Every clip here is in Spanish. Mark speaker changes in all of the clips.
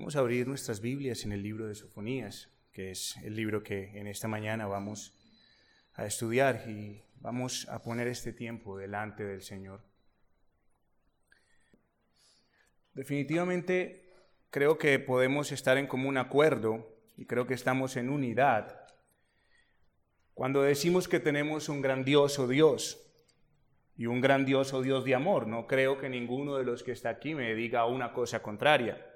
Speaker 1: Vamos a abrir nuestras Biblias en el libro de Sofonías, que es el libro que en esta mañana vamos a estudiar y vamos a poner este tiempo delante del Señor. Definitivamente creo que podemos estar en común acuerdo y creo que estamos en unidad cuando decimos que tenemos un grandioso Dios y un grandioso Dios de amor. No creo que ninguno de los que está aquí me diga una cosa contraria.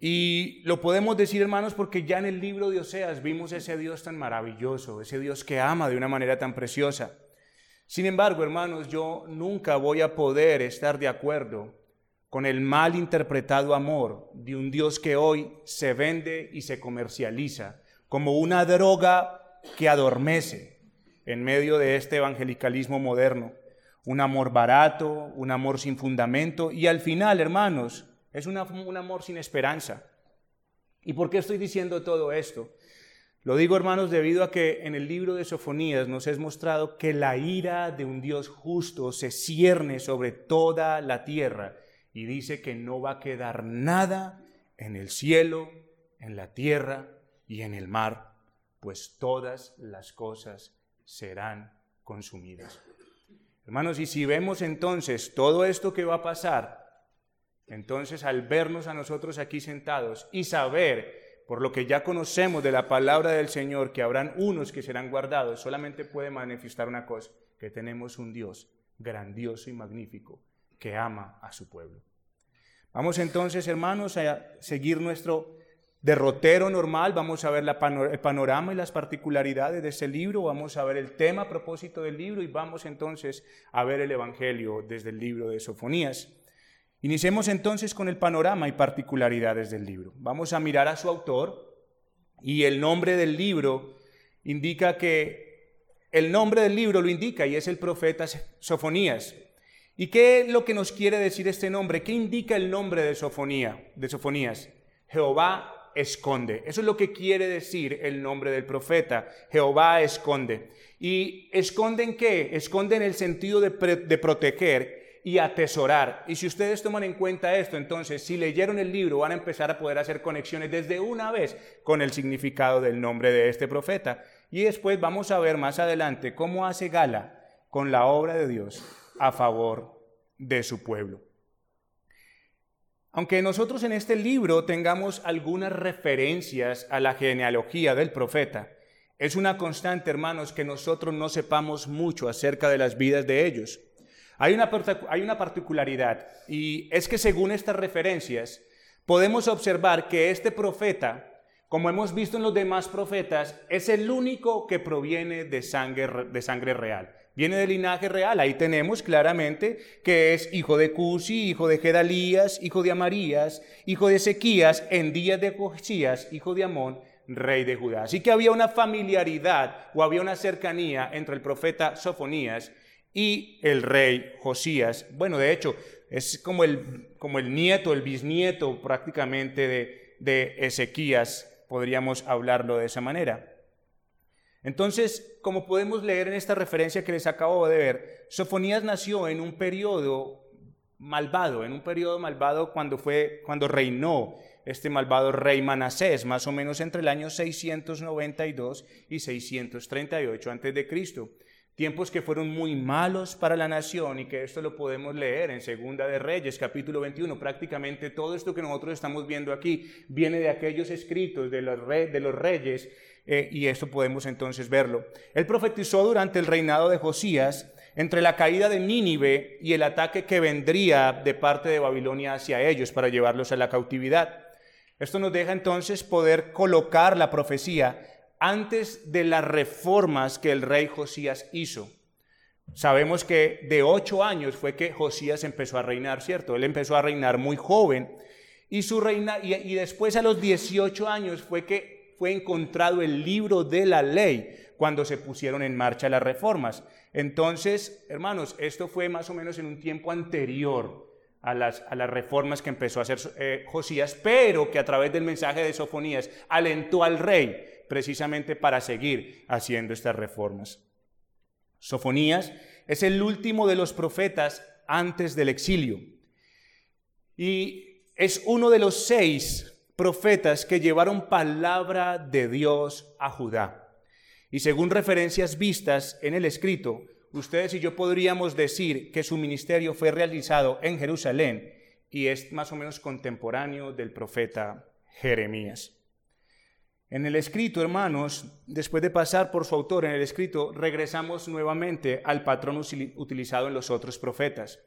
Speaker 1: Y lo podemos decir, hermanos, porque ya en el libro de Oseas vimos ese Dios tan maravilloso, ese Dios que ama de una manera tan preciosa. Sin embargo, hermanos, yo nunca voy a poder estar de acuerdo con el mal interpretado amor de un Dios que hoy se vende y se comercializa como una droga que adormece en medio de este evangelicalismo moderno. Un amor barato, un amor sin fundamento y al final, hermanos, es un amor sin esperanza. ¿Y por qué estoy diciendo todo esto? Lo digo, hermanos, debido a que en el libro de Sofonías nos es mostrado que la ira de un Dios justo se cierne sobre toda la tierra y dice que no va a quedar nada en el cielo, en la tierra y en el mar, pues todas las cosas serán consumidas. Hermanos, y si vemos entonces todo esto que va a pasar, entonces, al vernos a nosotros aquí sentados y saber, por lo que ya conocemos de la palabra del Señor, que habrán unos que serán guardados, solamente puede manifestar una cosa, que tenemos un Dios grandioso y magnífico que ama a su pueblo. Vamos entonces, hermanos, a seguir nuestro derrotero normal, vamos a ver el panorama y las particularidades de ese libro, vamos a ver el tema a propósito del libro y vamos entonces a ver el Evangelio desde el libro de Sofonías. Iniciemos entonces con el panorama y particularidades del libro. Vamos a mirar a su autor y el nombre del libro indica que el nombre del libro lo indica y es el profeta Sofonías. ¿Y qué es lo que nos quiere decir este nombre? ¿Qué indica el nombre de Sofonía, de Sofonías? Jehová esconde. Eso es lo que quiere decir el nombre del profeta. Jehová esconde. ¿Y esconde en qué? Esconde en el sentido de, de proteger y atesorar. Y si ustedes toman en cuenta esto, entonces si leyeron el libro van a empezar a poder hacer conexiones desde una vez con el significado del nombre de este profeta. Y después vamos a ver más adelante cómo hace gala con la obra de Dios a favor de su pueblo. Aunque nosotros en este libro tengamos algunas referencias a la genealogía del profeta, es una constante, hermanos, que nosotros no sepamos mucho acerca de las vidas de ellos. Hay una, hay una particularidad y es que según estas referencias podemos observar que este profeta, como hemos visto en los demás profetas, es el único que proviene de sangre, de sangre real. Viene del linaje real. Ahí tenemos claramente que es hijo de Cusi, hijo de Gedalías, hijo de Amarías, hijo de Ezequías, en días de Josías, hijo de Amón, rey de Judá. Así que había una familiaridad o había una cercanía entre el profeta Sofonías y el rey Josías. Bueno, de hecho, es como el, como el nieto, el bisnieto prácticamente de, de Ezequías, podríamos hablarlo de esa manera. Entonces, como podemos leer en esta referencia que les acabo de ver, Sofonías nació en un periodo malvado, en un periodo malvado cuando fue cuando reinó este malvado rey Manasés, más o menos entre el año 692 y 638 antes de Cristo tiempos que fueron muy malos para la nación y que esto lo podemos leer en Segunda de Reyes, capítulo 21. Prácticamente todo esto que nosotros estamos viendo aquí viene de aquellos escritos de los, de los reyes eh, y esto podemos entonces verlo. Él profetizó durante el reinado de Josías entre la caída de Nínive y el ataque que vendría de parte de Babilonia hacia ellos para llevarlos a la cautividad. Esto nos deja entonces poder colocar la profecía antes de las reformas que el rey Josías hizo. Sabemos que de ocho años fue que Josías empezó a reinar, ¿cierto? Él empezó a reinar muy joven y, su reina, y, después a los 18 años fue que fue encontrado el libro de la ley cuando se pusieron en marcha las reformas. Entonces, hermanos, esto fue más o menos en un tiempo anterior a las, a las reformas que empezó a hacer eh, Josías, pero que a través del mensaje de Sofonías alentó al rey precisamente para seguir haciendo estas reformas. Sofonías es el último de los profetas antes del exilio. Y es uno de los seis profetas que llevaron palabra de Dios a Judá. Y según referencias vistas en el escrito, ustedes y yo podríamos decir que su ministerio fue realizado en Jerusalén y es más o menos contemporáneo del profeta Jeremías. En el escrito, hermanos, después de pasar por su autor en el escrito, regresamos nuevamente al patrón utilizado en los otros profetas.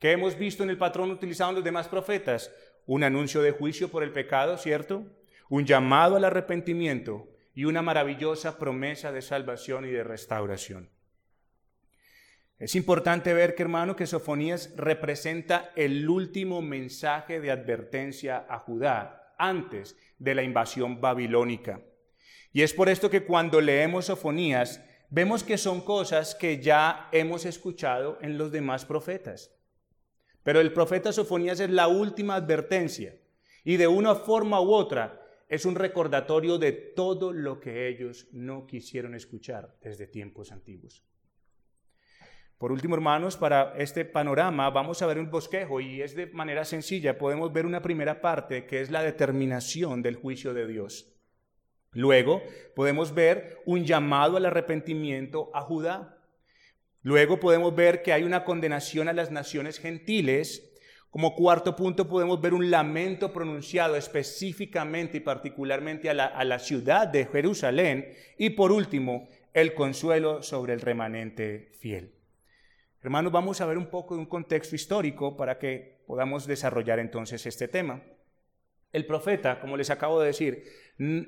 Speaker 1: ¿Qué hemos visto en el patrón utilizado en los demás profetas? Un anuncio de juicio por el pecado, ¿cierto? Un llamado al arrepentimiento y una maravillosa promesa de salvación y de restauración. Es importante ver que, hermano, que Sofonías representa el último mensaje de advertencia a Judá antes de la invasión babilónica. Y es por esto que cuando leemos Sofonías, vemos que son cosas que ya hemos escuchado en los demás profetas. Pero el profeta Sofonías es la última advertencia y de una forma u otra es un recordatorio de todo lo que ellos no quisieron escuchar desde tiempos antiguos. Por último, hermanos, para este panorama vamos a ver un bosquejo y es de manera sencilla. Podemos ver una primera parte que es la determinación del juicio de Dios. Luego podemos ver un llamado al arrepentimiento a Judá. Luego podemos ver que hay una condenación a las naciones gentiles. Como cuarto punto podemos ver un lamento pronunciado específicamente y particularmente a la, a la ciudad de Jerusalén. Y por último, el consuelo sobre el remanente fiel. Hermanos, vamos a ver un poco de un contexto histórico para que podamos desarrollar entonces este tema. El profeta, como les acabo de decir,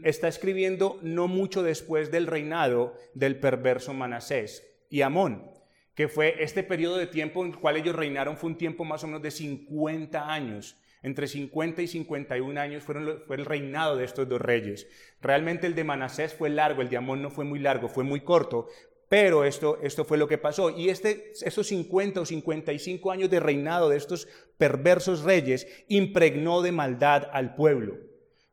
Speaker 1: está escribiendo no mucho después del reinado del perverso Manasés y Amón, que fue este periodo de tiempo en el cual ellos reinaron, fue un tiempo más o menos de 50 años. Entre 50 y 51 años fueron, fue el reinado de estos dos reyes. Realmente el de Manasés fue largo, el de Amón no fue muy largo, fue muy corto, pero esto, esto fue lo que pasó. Y este, estos 50 o 55 años de reinado de estos perversos reyes impregnó de maldad al pueblo.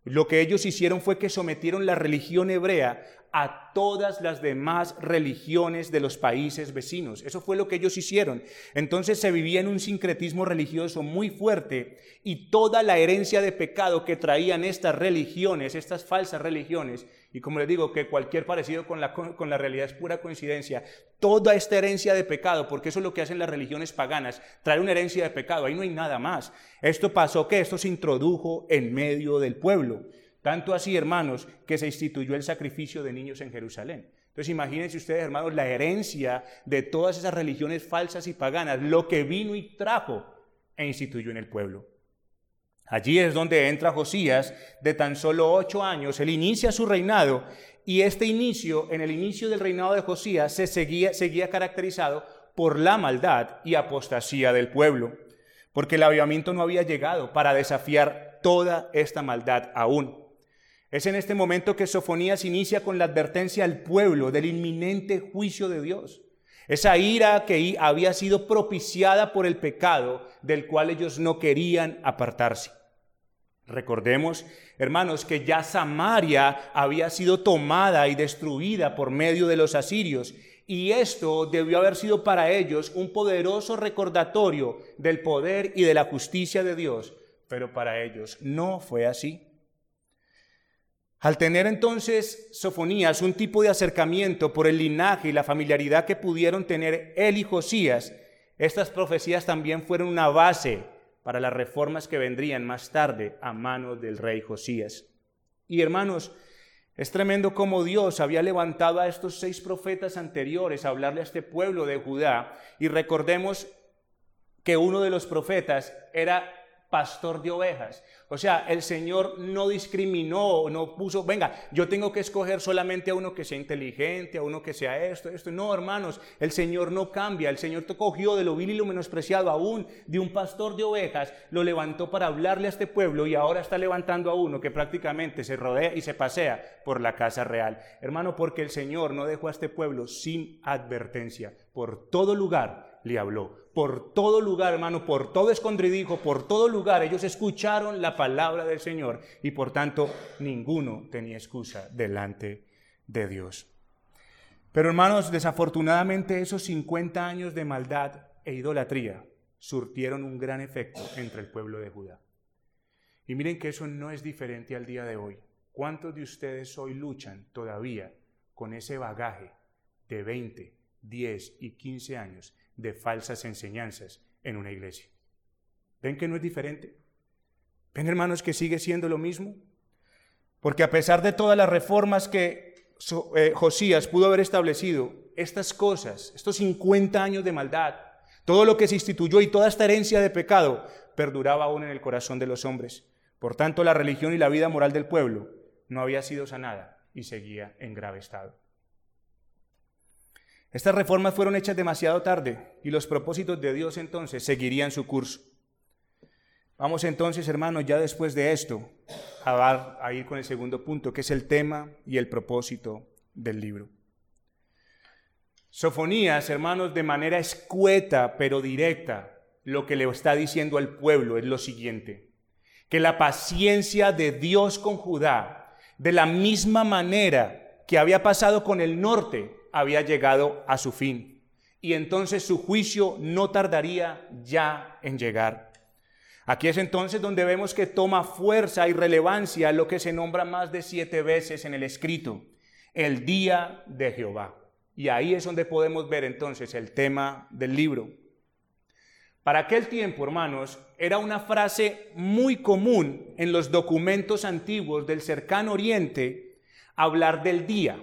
Speaker 1: Lo que ellos hicieron fue que sometieron la religión hebrea a todas las demás religiones de los países vecinos. Eso fue lo que ellos hicieron. Entonces se vivía en un sincretismo religioso muy fuerte y toda la herencia de pecado que traían estas religiones, estas falsas religiones, y como les digo, que cualquier parecido con la, con la realidad es pura coincidencia, toda esta herencia de pecado, porque eso es lo que hacen las religiones paganas, traer una herencia de pecado, ahí no hay nada más. Esto pasó que esto se introdujo en medio del pueblo. Tanto así, hermanos, que se instituyó el sacrificio de niños en Jerusalén. Entonces imagínense ustedes, hermanos, la herencia de todas esas religiones falsas y paganas, lo que vino y trajo e instituyó en el pueblo. Allí es donde entra Josías, de tan solo ocho años, él inicia su reinado y este inicio, en el inicio del reinado de Josías, se seguía, seguía caracterizado por la maldad y apostasía del pueblo, porque el avivamiento no había llegado para desafiar toda esta maldad aún. Es en este momento que Sofonías inicia con la advertencia al pueblo del inminente juicio de Dios. Esa ira que había sido propiciada por el pecado del cual ellos no querían apartarse. Recordemos, hermanos, que ya Samaria había sido tomada y destruida por medio de los asirios, y esto debió haber sido para ellos un poderoso recordatorio del poder y de la justicia de Dios, pero para ellos no fue así. Al tener entonces Sofonías un tipo de acercamiento por el linaje y la familiaridad que pudieron tener él y Josías, estas profecías también fueron una base para las reformas que vendrían más tarde a manos del rey Josías. Y hermanos, es tremendo cómo Dios había levantado a estos seis profetas anteriores a hablarle a este pueblo de Judá. Y recordemos que uno de los profetas era pastor de ovejas. O sea, el Señor no discriminó, no puso, venga, yo tengo que escoger solamente a uno que sea inteligente, a uno que sea esto, esto. No, hermanos, el Señor no cambia. El Señor te cogió de lo vil y lo menospreciado aún de un pastor de ovejas, lo levantó para hablarle a este pueblo y ahora está levantando a uno que prácticamente se rodea y se pasea por la casa real. Hermano, porque el Señor no dejó a este pueblo sin advertencia. Por todo lugar le habló. Por todo lugar, hermano, por todo escondridijo, por todo lugar, ellos escucharon la palabra del Señor y por tanto ninguno tenía excusa delante de Dios. Pero hermanos, desafortunadamente esos 50 años de maldad e idolatría surtieron un gran efecto entre el pueblo de Judá. Y miren que eso no es diferente al día de hoy. ¿Cuántos de ustedes hoy luchan todavía con ese bagaje de 20, 10 y 15 años de falsas enseñanzas en una iglesia? ¿Ven que no es diferente? ¿Ven hermanos que sigue siendo lo mismo? Porque a pesar de todas las reformas que eh, Josías pudo haber establecido, estas cosas, estos 50 años de maldad, todo lo que se instituyó y toda esta herencia de pecado perduraba aún en el corazón de los hombres. Por tanto, la religión y la vida moral del pueblo no había sido sanada y seguía en grave estado. Estas reformas fueron hechas demasiado tarde y los propósitos de Dios entonces seguirían su curso. Vamos entonces, hermanos, ya después de esto, a, ir con el segundo punto, que es el tema y el propósito del libro. Sofonías, hermanos, de manera escueta pero directa, lo que le está diciendo al pueblo es lo siguiente, que la paciencia de Dios con Judá, de la misma manera que había pasado con el norte, había llegado a su fin. Y entonces su juicio no tardaría ya en llegar. Aquí es entonces donde vemos que toma fuerza y relevancia lo que se nombra más de siete veces en el escrito, el día de Jehová. Y ahí es donde podemos ver entonces el tema del libro. Para aquel tiempo, hermanos, era una frase muy común en los documentos antiguos del cercano oriente hablar del día.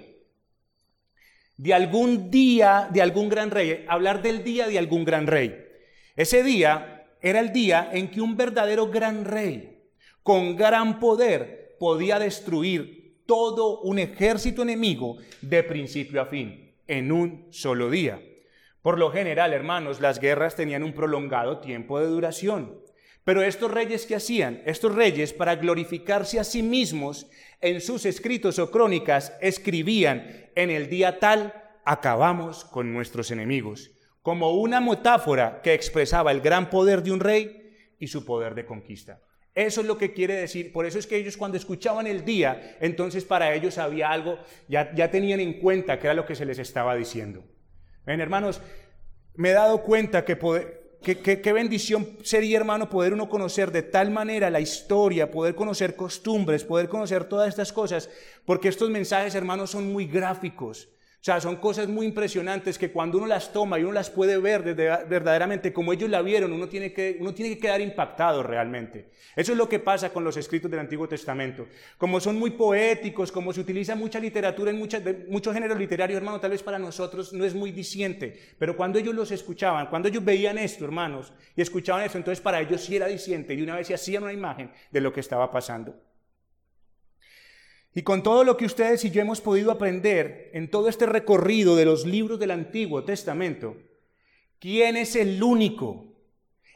Speaker 1: De algún día de algún gran rey, hablar del día de algún gran rey. Ese día era el día en que un verdadero gran rey, con gran poder, podía destruir todo un ejército enemigo de principio a fin en un solo día. Por lo general, hermanos, las guerras tenían un prolongado tiempo de duración. Pero estos reyes que hacían, estos reyes para glorificarse a sí mismos en sus escritos o crónicas, escribían en el día tal acabamos con nuestros enemigos, como una metáfora que expresaba el gran poder de un rey y su poder de conquista. Eso es lo que quiere decir. Por eso es que ellos cuando escuchaban el día, entonces para ellos había algo, ya, tenían en cuenta que era lo que se les estaba diciendo. Ven, hermanos, me he dado cuenta que, qué bendición sería, hermano, poder uno conocer de tal manera la historia, poder conocer costumbres, poder conocer todas estas cosas, porque estos mensajes, hermanos, son muy gráficos. Sea, son cosas muy impresionantes que cuando uno las toma y uno las puede ver verdaderamente como ellos la vieron, uno tiene, que, uno tiene que quedar impactado realmente. Eso es lo que pasa con los escritos del Antiguo Testamento. Como son muy poéticos, como se utiliza mucha literatura en muchos géneros literarios, hermano, tal vez para nosotros no es muy diciente, pero cuando ellos los escuchaban, cuando ellos veían esto, hermanos, y escuchaban esto, entonces para ellos sí era diciente y una vez se hacían una imagen de lo que estaba pasando. Y con todo lo que ustedes y yo hemos podido aprender en todo este recorrido de los libros del Antiguo Testamento, ¿quién es el único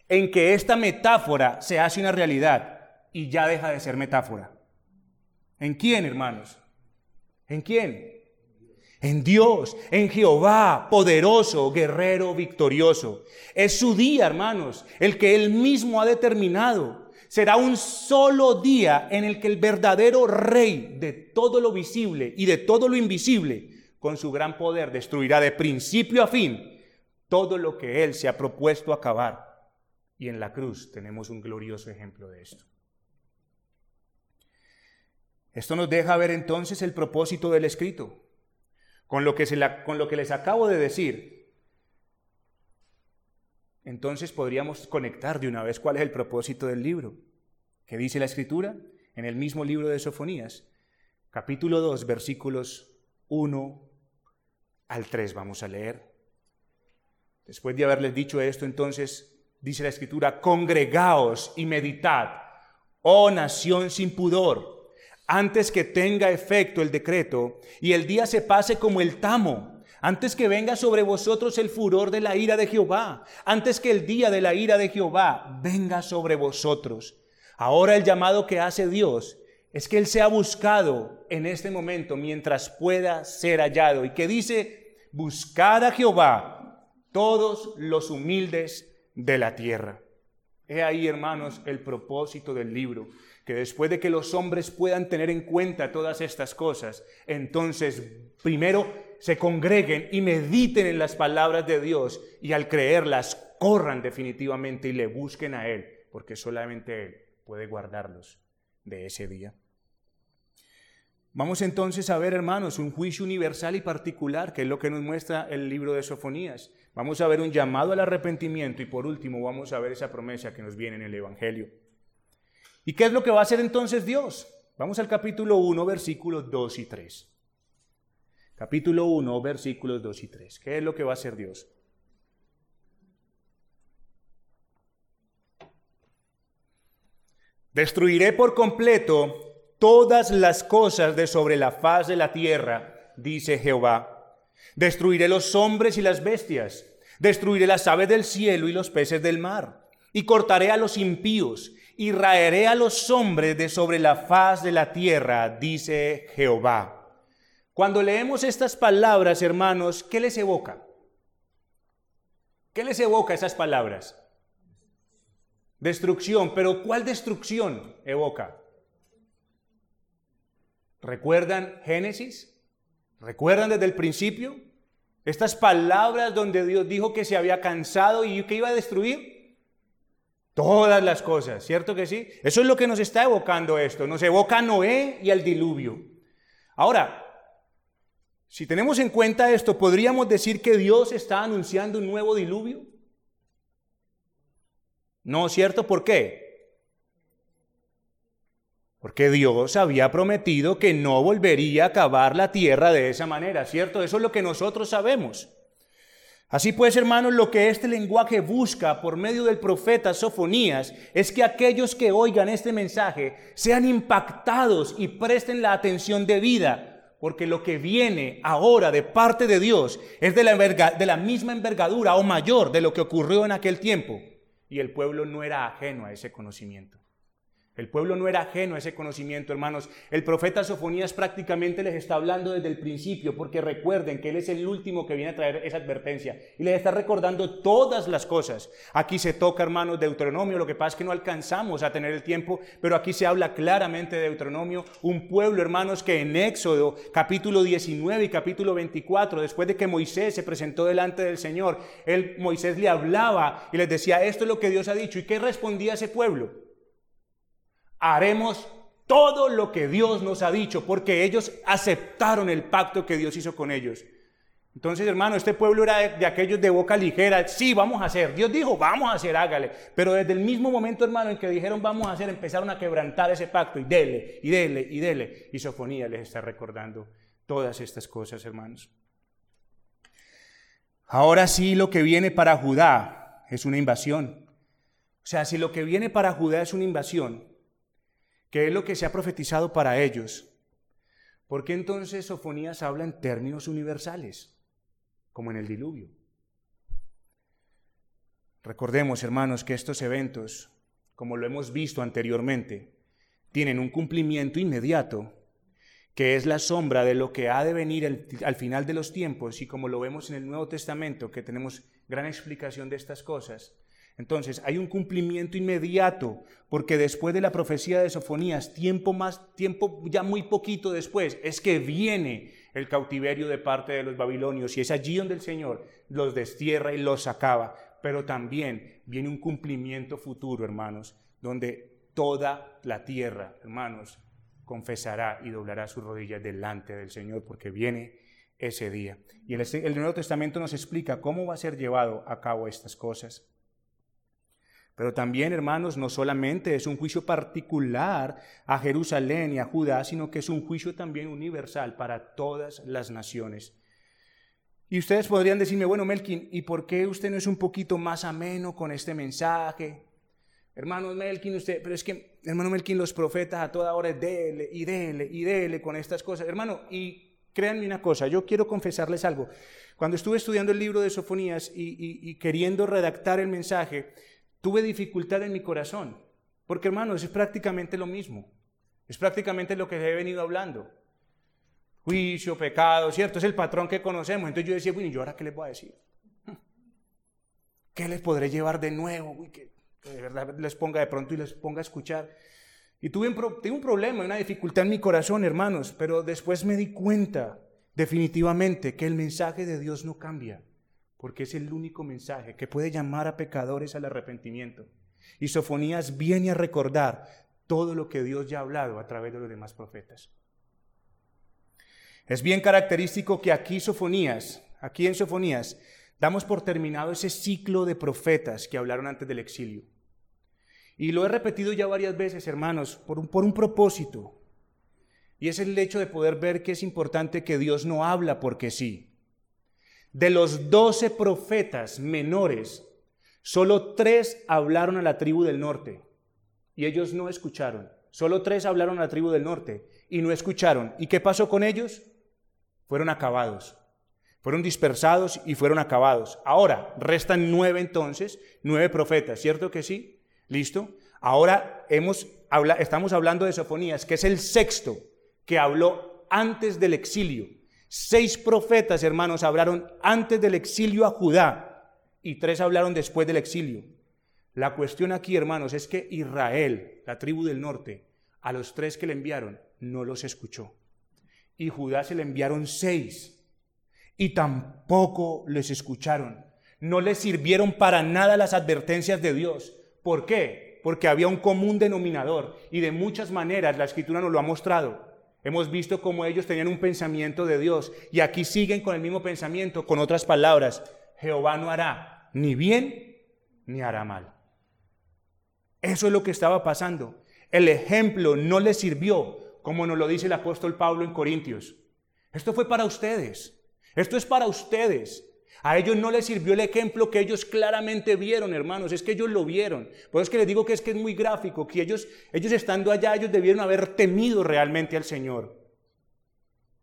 Speaker 1: en que esta metáfora se hace una realidad y ya deja de ser metáfora? ¿En quién, hermanos? ¿En quién? En Dios, en Jehová, poderoso, guerrero, victorioso. Es su día, hermanos, el que Él mismo ha determinado será un solo día en el que el verdadero rey de todo lo visible y de todo lo invisible, con su gran poder, destruirá de principio a fin todo lo que él se ha propuesto acabar. Y en la cruz tenemos un glorioso ejemplo de esto. Esto nos deja ver entonces el propósito del escrito. Con lo que, les acabo de decir, entonces podríamos conectar de una vez cuál es el propósito del libro. ¿Qué dice la escritura? En el mismo libro de Sofonías, capítulo 2, versículos 1 al 3 vamos a leer. Después de haberles dicho esto, entonces dice la escritura, congregaos y meditad, oh nación sin pudor, antes que tenga efecto el decreto y el día se pase como el tamo antes que venga sobre vosotros el furor de la ira de Jehová, antes que el día de la ira de Jehová venga sobre vosotros. Ahora el llamado que hace Dios es que Él sea buscado en este momento mientras pueda ser hallado y que dice, buscad a Jehová todos los humildes de la tierra. He ahí, hermanos, el propósito del libro, que después de que los hombres puedan tener en cuenta todas estas cosas, entonces primero se congreguen y mediten en las palabras de Dios y al creerlas corran definitivamente y le busquen a Él, porque solamente Él puede guardarlos de ese día. Vamos entonces a ver, hermanos, un juicio universal y particular, que es lo que nos muestra el libro de Sofonías. Vamos a ver un llamado al arrepentimiento y por último vamos a ver esa promesa que nos viene en el Evangelio. ¿Y qué es lo que va a hacer entonces Dios? Vamos al capítulo 1, versículos 2 y 3. Capítulo 1, versículos 2 y 3. ¿Qué es lo que va a hacer Dios? Destruiré por completo todas las cosas de sobre la faz de la tierra, dice Jehová. Destruiré los hombres y las bestias, destruiré las aves del cielo y los peces del mar, y cortaré a los impíos, y raeré a los hombres de sobre la faz de la tierra, dice Jehová. Cuando leemos estas palabras, hermanos, ¿qué les evoca? ¿Qué les evoca esas palabras? Destrucción, pero ¿cuál destrucción evoca? ¿Recuerdan Génesis? ¿Recuerdan desde el principio? Estas palabras donde Dios dijo que se había cansado y que iba a destruir todas las cosas, ¿cierto que sí? Eso es lo que nos está evocando esto, nos evoca Noé y al diluvio. Ahora, si tenemos en cuenta esto, ¿podríamos decir que Dios está anunciando un nuevo diluvio? No, ¿cierto? ¿Por qué? Porque Dios había prometido que no volvería a acabar la tierra de esa manera, ¿cierto? Eso es lo que nosotros sabemos. Así pues, hermanos, lo que este lenguaje busca por medio del profeta Sofonías es que aquellos que oigan este mensaje sean impactados y presten la atención debida, porque lo que viene ahora de parte de Dios es de la, misma envergadura o mayor de lo que ocurrió en aquel tiempo. Y el pueblo no era ajeno a ese conocimiento. El pueblo no era ajeno a ese conocimiento, hermanos. El profeta Sofonías prácticamente les está hablando desde el principio, porque recuerden que él es el último que viene a traer esa advertencia y les está recordando todas las cosas. Aquí se toca, hermanos, Deuteronomio. Lo que pasa es que no alcanzamos a tener el tiempo, pero aquí se habla claramente de Deuteronomio. Un pueblo, hermanos, que en Éxodo, capítulo 19 y capítulo 24, después de que Moisés se presentó delante del Señor, él, Moisés le hablaba y les decía, esto es lo que Dios ha dicho. ¿Y qué respondía ese pueblo? Haremos todo lo que Dios nos ha dicho, porque ellos aceptaron el pacto que Dios hizo con ellos. Entonces, hermano, este pueblo era de, aquellos de boca ligera. Sí, vamos a hacer. Dios dijo, vamos a hacer, hágale. Pero desde el mismo momento, hermano, en que dijeron, vamos a hacer, empezaron a quebrantar ese pacto y dele, y dele, y dele. Y Sofonía les está recordando todas estas cosas, hermanos. Ahora sí, lo que viene para Judá es una invasión. O sea, si lo que viene para Judá es una invasión, ¿Qué es lo que se ha profetizado para ellos? ¿Por qué entonces Sofonías habla en términos universales, como en el diluvio? Recordemos, hermanos, que estos eventos, como lo hemos visto anteriormente, tienen un cumplimiento inmediato, que es la sombra de lo que ha de venir al final de los tiempos, y como lo vemos en el Nuevo Testamento, que tenemos gran explicación de estas cosas, entonces, hay un cumplimiento inmediato, porque después de la profecía de Sofonías, tiempo más, tiempo ya muy poquito después, es que viene el cautiverio de parte de los babilonios y es allí donde el Señor los destierra y los acaba. Pero también viene un cumplimiento futuro, hermanos, donde toda la tierra, hermanos, confesará y doblará sus rodillas delante del Señor, porque viene ese día. Y el, el Nuevo Testamento nos explica cómo va a ser llevado a cabo estas cosas. Pero también, hermanos, no solamente es un juicio particular a Jerusalén y a Judá, sino que es un juicio también universal para todas las naciones. Y ustedes podrían decirme, bueno, Melkin, ¿y por qué usted no es un poquito más ameno con este mensaje? Hermano Melkin, usted, pero es que, hermano Melkin, los profetas a toda hora dele y dele y dele con estas cosas. Hermano, y créanme una cosa, yo quiero confesarles algo. Cuando estuve estudiando el libro de Sofonías y queriendo redactar el mensaje, tuve dificultad en mi corazón. Porque hermanos, es prácticamente lo mismo. Es prácticamente lo que he venido hablando. Juicio, pecado, ¿cierto? Es el patrón que conocemos. Entonces yo decía, bueno, ¿y yo ahora qué les voy a decir? ¿Qué les podré llevar de nuevo? Uy, que, de verdad les ponga de pronto y les ponga a escuchar. Y tuve un, tuve un problema, una dificultad en mi corazón, hermanos, pero después me di cuenta definitivamente que el mensaje de Dios no cambia porque es el único mensaje que puede llamar a pecadores al arrepentimiento. Y Sofonías viene a recordar todo lo que Dios ya ha hablado a través de los demás profetas. Es bien característico que aquí Sofonías, aquí en Sofonías, damos por terminado ese ciclo de profetas que hablaron antes del exilio. Y lo he repetido ya varias veces, hermanos, por un, por un propósito. Y es el hecho de poder ver que es importante que Dios no habla porque sí. De los doce profetas menores, solo tres hablaron a la tribu del norte y ellos no escucharon. Solo tres hablaron a la tribu del norte y no escucharon. ¿Y qué pasó con ellos? Fueron acabados. Fueron dispersados y fueron acabados. Ahora, restan nueve entonces, nueve profetas, ¿cierto que sí? ¿Listo? Ahora estamos hablando de Sofonías, que es el sexto que habló antes del exilio. Seis profetas, hermanos, hablaron antes del exilio a Judá y tres hablaron después del exilio. La cuestión aquí, hermanos, es que Israel, la tribu del norte, a los tres que le enviaron, no los escuchó. Y Judá se le enviaron seis y tampoco les escucharon. No les sirvieron para nada las advertencias de Dios. ¿Por qué? Porque había un común denominador y de muchas maneras la escritura nos lo ha mostrado. Hemos visto cómo ellos tenían un pensamiento de Dios y aquí siguen con el mismo pensamiento, con otras palabras, Jehová no hará ni bien ni hará mal. Eso es lo que estaba pasando. El ejemplo no les sirvió, como nos lo dice el apóstol Pablo en Corintios. Esto fue para ustedes. Esto es para ustedes. A ellos no les sirvió el ejemplo que ellos claramente vieron, hermanos, es que ellos lo vieron. Por eso es que les digo que es que es muy gráfico, que ellos, ellos estando allá, ellos debieron haber temido realmente al Señor.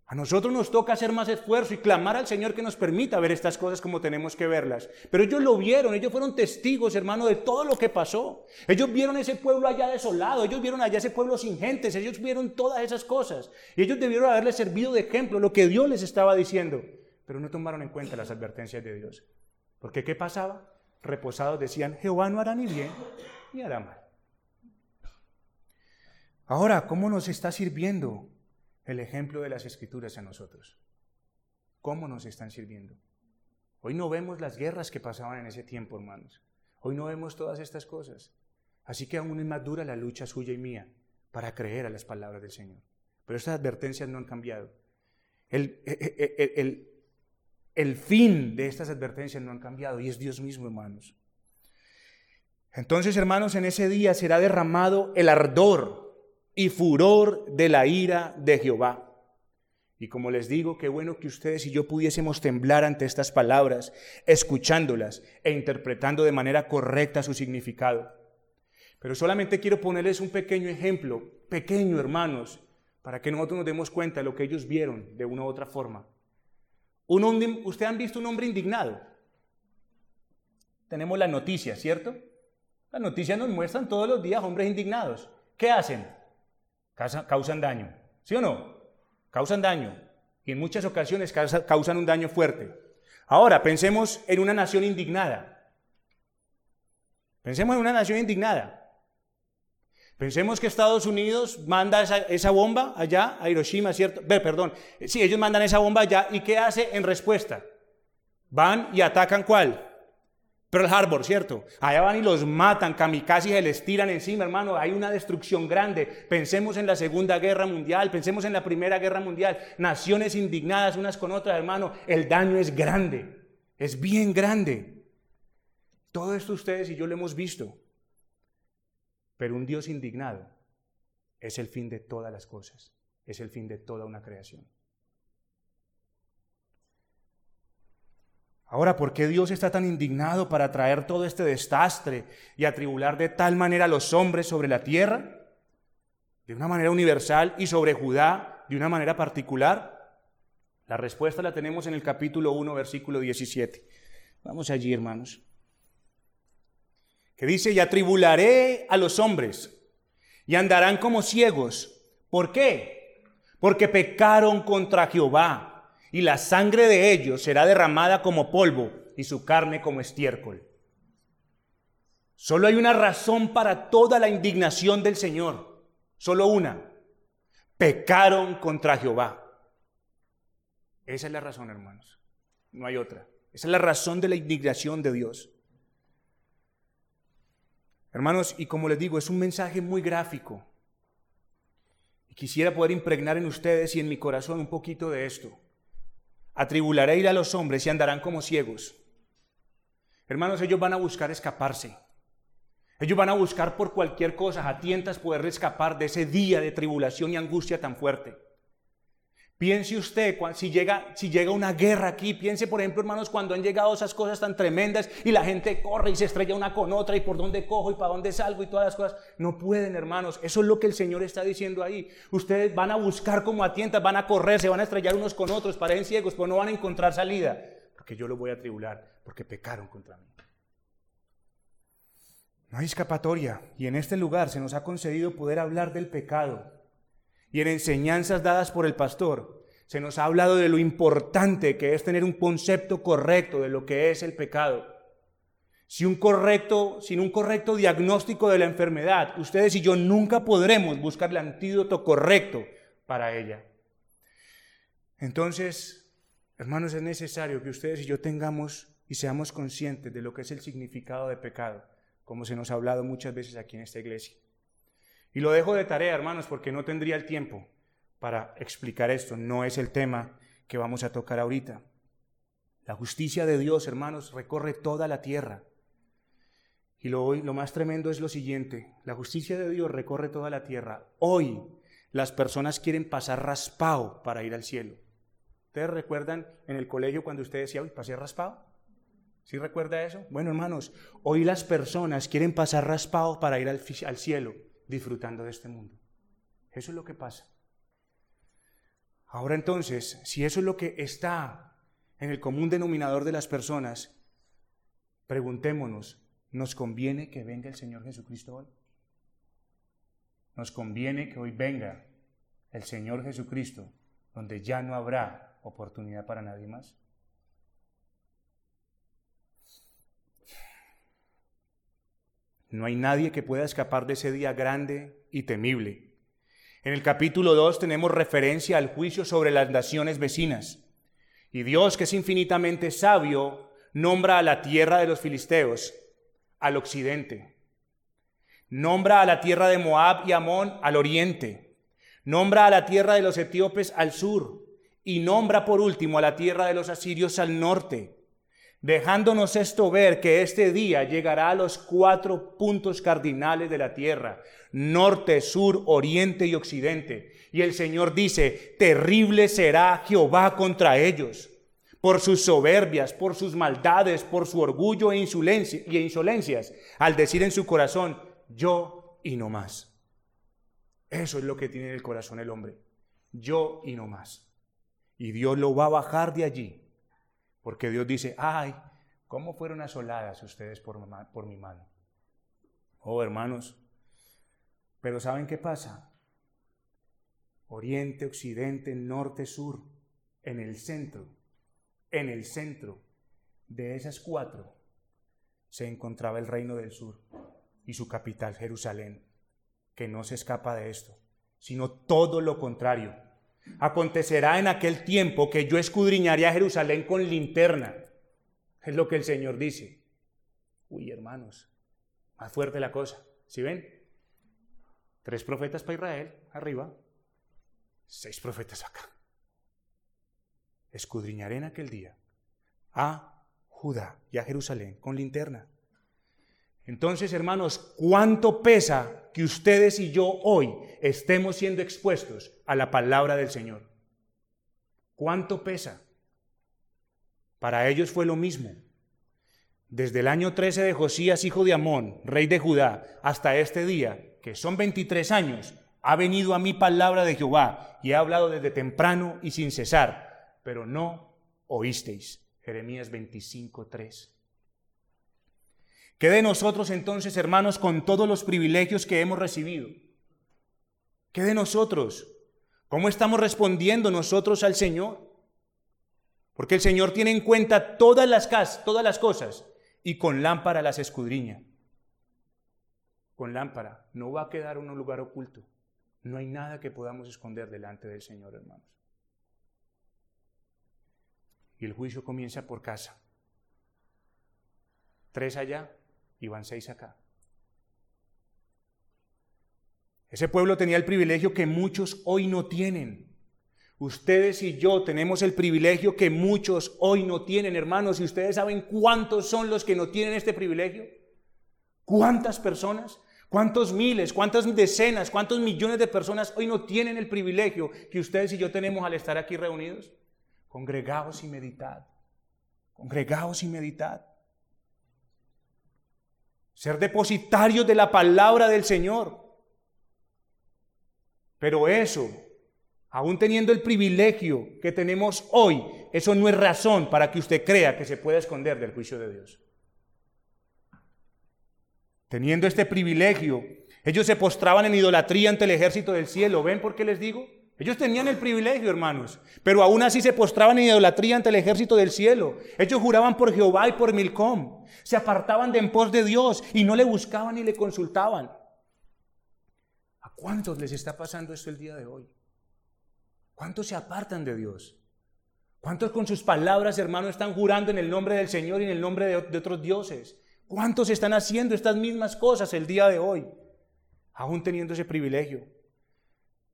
Speaker 1: A nosotros nos toca hacer más esfuerzo y clamar al Señor que nos permita ver estas cosas como tenemos que verlas. Pero ellos lo vieron, ellos fueron testigos, hermano, de todo lo que pasó. Ellos vieron ese pueblo allá desolado, ellos vieron allá ese pueblo sin gentes, ellos vieron todas esas cosas. Y ellos debieron haberle servido de ejemplo lo que Dios les estaba diciendo pero no tomaron en cuenta las advertencias de Dios. Porque ¿qué pasaba? Reposados decían, Jehová no hará ni bien ni hará mal. Ahora, ¿cómo nos está sirviendo el ejemplo de las escrituras a nosotros? ¿Cómo nos están sirviendo? Hoy no vemos las guerras que pasaban en ese tiempo, hermanos. Hoy no vemos todas estas cosas. Así que aún es más dura la lucha suya y mía para creer a las palabras del Señor. Pero estas advertencias no han cambiado. El, el, el, el fin de estas advertencias no han cambiado y es Dios mismo, hermanos. Entonces, hermanos, en ese día será derramado el ardor y furor de la ira de Jehová. Y como les digo, qué bueno que ustedes y yo pudiésemos temblar ante estas palabras, escuchándolas e interpretando de manera correcta su significado. Pero solamente quiero ponerles un pequeño ejemplo, pequeño hermanos, para que nosotros nos demos cuenta de lo que ellos vieron de una u otra forma. ¿Usted han visto un hombre indignado? Tenemos las noticias, ¿cierto? Las noticias nos muestran todos los días hombres indignados. ¿Qué hacen? Causan daño. ¿Sí o no? Causan daño. Y en muchas ocasiones causan un daño fuerte. Ahora, pensemos en una nación indignada. Pensemos en una nación indignada. Pensemos que Estados Unidos manda esa, bomba allá a Hiroshima, ¿cierto? perdón, sí, ellos mandan esa bomba allá y ¿qué hace en respuesta? Van y atacan cuál? Pearl Harbor, ¿cierto? Allá van y los matan, kamikazes se les tiran encima, hermano. Hay una destrucción grande. Pensemos en la Segunda Guerra Mundial, pensemos en la Primera Guerra Mundial. Naciones indignadas unas con otras, hermano. El daño es grande, es bien grande. Todo esto ustedes y yo lo hemos visto. Pero un Dios indignado es el fin de todas las cosas, es el fin de toda una creación. Ahora, ¿por qué Dios está tan indignado para traer todo este desastre y atribular de tal manera a los hombres sobre la tierra? De una manera universal y sobre Judá de una manera particular? La respuesta la tenemos en el capítulo 1, versículo 17. Vamos allí, hermanos que dice, y atribularé a los hombres, y andarán como ciegos. ¿Por qué? Porque pecaron contra Jehová, y la sangre de ellos será derramada como polvo, y su carne como estiércol. Solo hay una razón para toda la indignación del Señor, solo una. Pecaron contra Jehová. Esa es la razón, hermanos. No hay otra. Esa es la razón de la indignación de Dios. Hermanos, y como les digo, es un mensaje muy gráfico, quisiera poder impregnar en ustedes y en mi corazón un poquito de esto. Atribularé ir a los hombres y andarán como ciegos. Hermanos, ellos van a buscar escaparse. Ellos van a buscar por cualquier cosa, a tientas, poder escapar de ese día de tribulación y angustia tan fuerte. Piense usted, si llega, si llega una guerra aquí, piense por ejemplo, hermanos, cuando han llegado esas cosas tan tremendas y la gente corre y se estrella una con otra y por dónde cojo y para dónde salgo y todas las cosas. No pueden, hermanos. Eso es lo que el Señor está diciendo ahí. Ustedes van a buscar como a tientas, van a correr, se van a estrellar unos con otros, parecen ciegos, pero no van a encontrar salida. Porque yo los voy a tribular, porque pecaron contra mí. No hay escapatoria. Y en este lugar se nos ha concedido poder hablar del pecado y en enseñanzas dadas por el pastor, se nos ha hablado de lo importante que es tener un concepto correcto de lo que es el pecado. Si un correcto, sin un correcto diagnóstico de la enfermedad, ustedes y yo nunca podremos buscar el antídoto correcto para ella. Entonces, hermanos, es necesario que ustedes y yo tengamos y seamos conscientes de lo que es el significado de pecado, como se nos ha hablado muchas veces aquí en esta iglesia. Y lo dejo de tarea, hermanos, porque no tendría el tiempo para explicar esto. No es el tema que vamos a tocar ahorita. La justicia de Dios, hermanos, recorre toda la tierra. Y lo, lo más tremendo es lo siguiente, la justicia de Dios recorre toda la tierra. Hoy las personas quieren pasar raspado para ir al cielo. ¿Ustedes recuerdan en el colegio cuando usted decía, uy, pasé raspado? ¿Sí recuerda eso? Bueno, hermanos, hoy las personas quieren pasar raspado para ir al, al cielo disfrutando de este mundo. Eso es lo que pasa. Ahora entonces, si eso es lo que está en el común denominador de las personas, preguntémonos, ¿nos conviene que venga el Señor Jesucristo hoy? ¿Nos conviene que hoy venga el Señor Jesucristo donde ya no habrá oportunidad para nadie más? No hay nadie que pueda escapar de ese día grande y temible. En el capítulo 2 tenemos referencia al juicio sobre las naciones vecinas. Y Dios, que es infinitamente sabio, nombra a la tierra de los filisteos al occidente. Nombra a la tierra de Moab y Amón al oriente. Nombra a la tierra de los etíopes al sur. Y nombra por último a la tierra de los asirios al norte dejándonos esto ver que este día llegará a los cuatro puntos cardinales de la tierra, norte, sur, oriente y occidente. Y el Señor dice, terrible será Jehová contra ellos, por sus soberbias, por sus maldades, por su orgullo e, e insolencias, al decir en su corazón, yo y no más. Eso es lo que tiene en el corazón el hombre, yo y no más. Y Dios lo va a bajar de allí porque Dios dice, ay, ¿cómo fueron asoladas ustedes por, por mi mano? Oh, hermanos, pero ¿saben qué pasa? Oriente, occidente, norte, sur, en el centro, en el centro de esas cuatro se encontraba el reino del sur y su capital, Jerusalén, que no se escapa de esto, sino todo lo contrario Acontecerá en aquel tiempo que yo escudriñaré a Jerusalén con linterna. Es lo que el Señor dice. Uy, hermanos, más fuerte la cosa. ¿Sí ven? Tres profetas para Israel, arriba. Seis profetas acá. Escudriñaré en aquel día a Judá y a Jerusalén con linterna. Entonces, hermanos, ¿cuánto pesa que ustedes y yo hoy estemos siendo expuestos a la palabra del Señor? ¿Cuánto pesa? Para ellos fue lo mismo. Desde el año 13 de Josías, hijo de Amón, rey de Judá, hasta este día, que son 23 años, ha venido a mí palabra de Jehová y he hablado desde temprano y sin cesar, pero no oísteis. Jeremías 25, 3. ¿Qué de nosotros entonces, hermanos, con todos los privilegios que hemos recibido? ¿Qué de nosotros? ¿Cómo estamos respondiendo nosotros al Señor? Porque el Señor tiene en cuenta todas las, casas, todas las cosas y con lámpara las escudriña. Con lámpara. No va a quedar un lugar oculto. No hay nada que podamos esconder delante del Señor, hermanos. Y el juicio comienza por casa. Tres allá, y seis acá. Ese pueblo tenía el privilegio que muchos hoy no tienen. Ustedes y yo tenemos el privilegio que muchos hoy no tienen, hermanos. ¿Y ustedes saben cuántos son los que no tienen este privilegio? ¿Cuántas personas? ¿Cuántos miles? ¿Cuántas decenas? ¿Cuántos millones de personas hoy no tienen el privilegio que ustedes y yo tenemos al estar aquí reunidos? Congregaos y meditad. Congregaos y meditad. Ser depositarios de la palabra del Señor. Pero eso, aún teniendo el privilegio que tenemos hoy, eso no es razón para que usted crea que se pueda esconder del juicio de Dios. Teniendo este privilegio, ellos se postraban en idolatría ante el ejército del cielo. ¿Ven por qué les digo? Ellos tenían el privilegio, hermanos, pero aún así se postraban en idolatría ante el ejército del cielo. Ellos juraban por Jehová y por Milcom. Se apartaban de en pos de Dios y no le buscaban ni le consultaban. ¿A cuántos les está pasando esto el día de hoy? ¿Cuántos se apartan de Dios? ¿Cuántos con sus palabras, hermanos, están jurando en el nombre del Señor y en el nombre de, de otros dioses? ¿Cuántos están haciendo estas mismas cosas el día de hoy? Aún teniendo ese privilegio.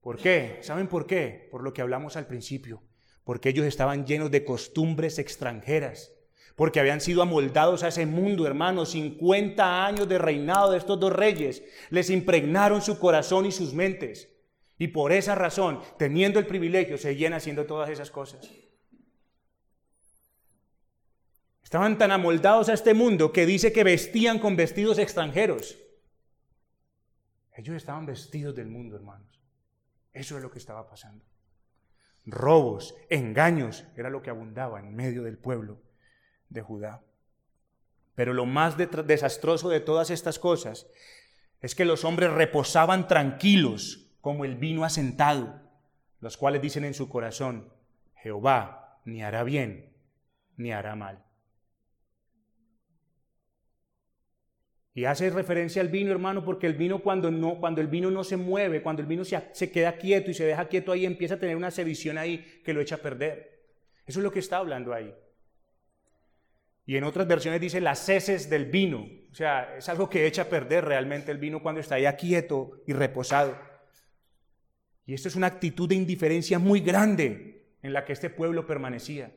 Speaker 1: ¿Por qué? ¿Saben por qué? Por lo que hablamos al principio. Porque ellos estaban llenos de costumbres extranjeras. Porque habían sido amoldados a ese mundo, hermanos. 50 años de reinado de estos dos reyes les impregnaron su corazón y sus mentes. Y por esa razón, teniendo el privilegio, seguían haciendo todas esas cosas. Estaban tan amoldados a este mundo que dice que vestían con vestidos extranjeros. Ellos estaban vestidos del mundo, hermanos. Eso es lo que estaba pasando. Robos, engaños, era lo que abundaba en medio del pueblo de Judá. Pero lo más desastroso de todas estas cosas es que los hombres reposaban tranquilos como el vino asentado, los cuales dicen en su corazón, Jehová ni hará bien ni hará mal. Y hace referencia al vino, hermano, porque el vino cuando, no, cuando el vino no se mueve, cuando el vino se, se queda quieto y se deja quieto ahí, empieza a tener una sedición ahí que lo echa a perder. Eso es lo que está hablando ahí. Y en otras versiones dice las heces del vino. O sea, es algo que echa a perder realmente el vino cuando está ya quieto y reposado. Y esto es una actitud de indiferencia muy grande en la que este pueblo permanecía.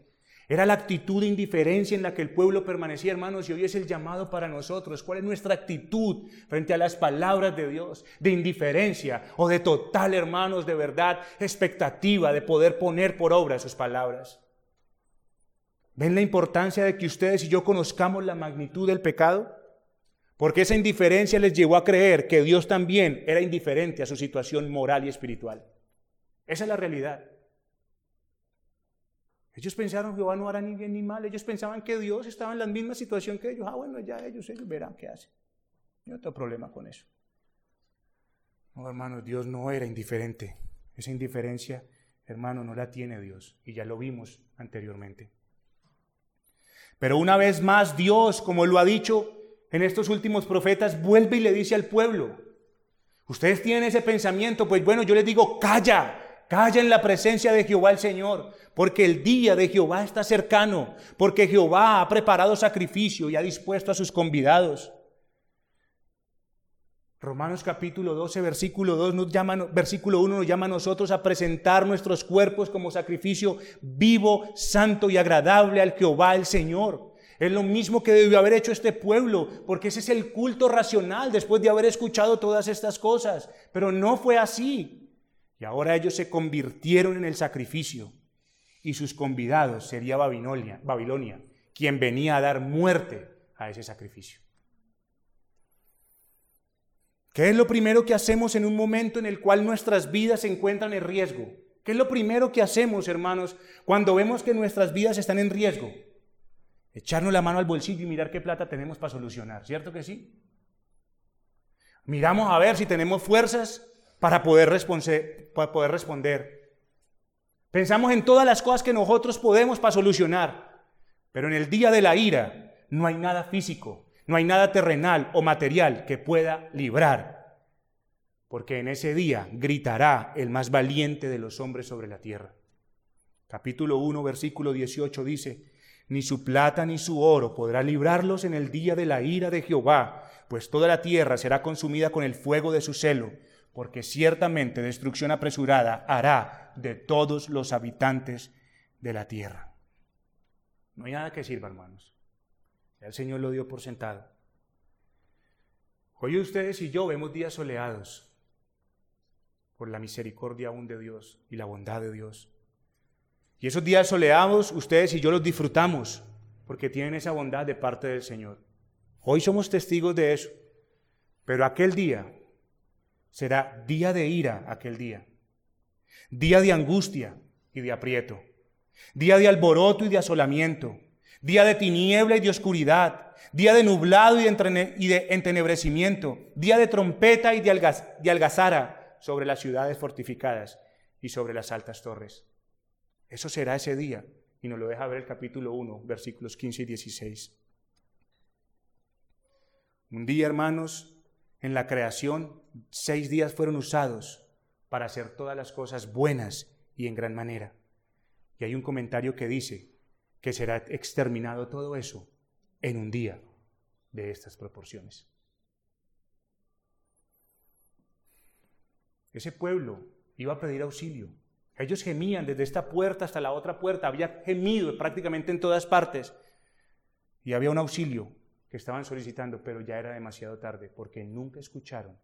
Speaker 1: Era la actitud de indiferencia en la que el pueblo permanecía, hermanos, y hoy es el llamado para nosotros. ¿Cuál es nuestra actitud frente a las palabras de Dios? De indiferencia o de total, hermanos, de verdad, expectativa de poder poner por obra sus palabras. ¿Ven la importancia de que ustedes y yo conozcamos la magnitud del pecado? Porque esa indiferencia les llevó a creer que Dios también era indiferente a su situación moral y espiritual. Esa es la realidad. Ellos pensaron que Jehová no hará ni bien ni mal. Ellos pensaban que Dios estaba en la misma situación que ellos. Ah, bueno, ya ellos, ellos verán qué hacen. No tengo problema con eso. No, hermanos, Dios no era indiferente. Esa indiferencia, hermano, no la tiene Dios. Y ya lo vimos anteriormente. Pero una vez más, Dios, como lo ha dicho en estos últimos profetas, vuelve y le dice al pueblo, ustedes tienen ese pensamiento, pues bueno, yo les digo, calla, Calla en la presencia de Jehová el Señor, porque el día de Jehová está cercano, porque Jehová ha preparado sacrificio y ha dispuesto a sus convidados. Romanos capítulo 12, versículo 2 nos llama, versículo 1 nos llama a nosotros a presentar nuestros cuerpos como sacrificio vivo, santo y agradable al Jehová el Señor. Es lo mismo que debió haber hecho este pueblo, porque ese es el culto racional después de haber escuchado todas estas cosas. Pero no fue así. Y ahora ellos se convirtieron en el sacrificio y sus convidados sería Babilonia, Babilonia, quien venía a dar muerte a ese sacrificio. ¿Qué es lo primero que hacemos en un momento en el cual nuestras vidas se encuentran en riesgo? ¿Qué es lo primero que hacemos, hermanos, cuando vemos que nuestras vidas están en riesgo? Echarnos la mano al bolsillo y mirar qué plata tenemos para solucionar, ¿cierto que sí? Miramos a ver si tenemos fuerzas para poder, responder. Pensamos en todas las cosas que nosotros podemos para solucionar, pero en el día de la ira no hay nada físico, no hay nada terrenal o material que pueda librar, porque en ese día gritará el más valiente de los hombres sobre la tierra. Capítulo 1, versículo 18 dice, ni su plata ni su oro podrá librarlos en el día de la ira de Jehová, pues toda la tierra será consumida con el fuego de su celo porque ciertamente destrucción apresurada hará de todos los habitantes de la tierra. No hay nada que sirva, hermanos. el Señor lo dio por sentado. Hoy ustedes y yo vemos días soleados por la misericordia aún de Dios y la bondad de Dios. Y esos días soleados, ustedes y yo los disfrutamos porque tienen esa bondad de parte del Señor. Hoy somos testigos de eso. Pero aquel día será día de ira, aquel día. Día de angustia y de aprieto. Día de alboroto y de asolamiento. Día de tiniebla y de oscuridad. Día de nublado y de entenebrecimiento. Día de trompeta y de, algazara sobre las ciudades fortificadas y sobre las altas torres. Eso será ese día. Y nos lo deja ver el capítulo 1, versículos 15 y 16. Un día, hermanos, en la creación, seis días fueron usados para hacer todas las cosas buenas y en gran manera. Y hay un comentario que dice que será exterminado todo eso en un día de estas proporciones. Ese pueblo iba a pedir auxilio. Ellos gemían desde esta puerta hasta la otra puerta, había gemido prácticamente en todas partes. Y había un auxilio estaban solicitando, pero ya era demasiado tarde porque nunca escucharon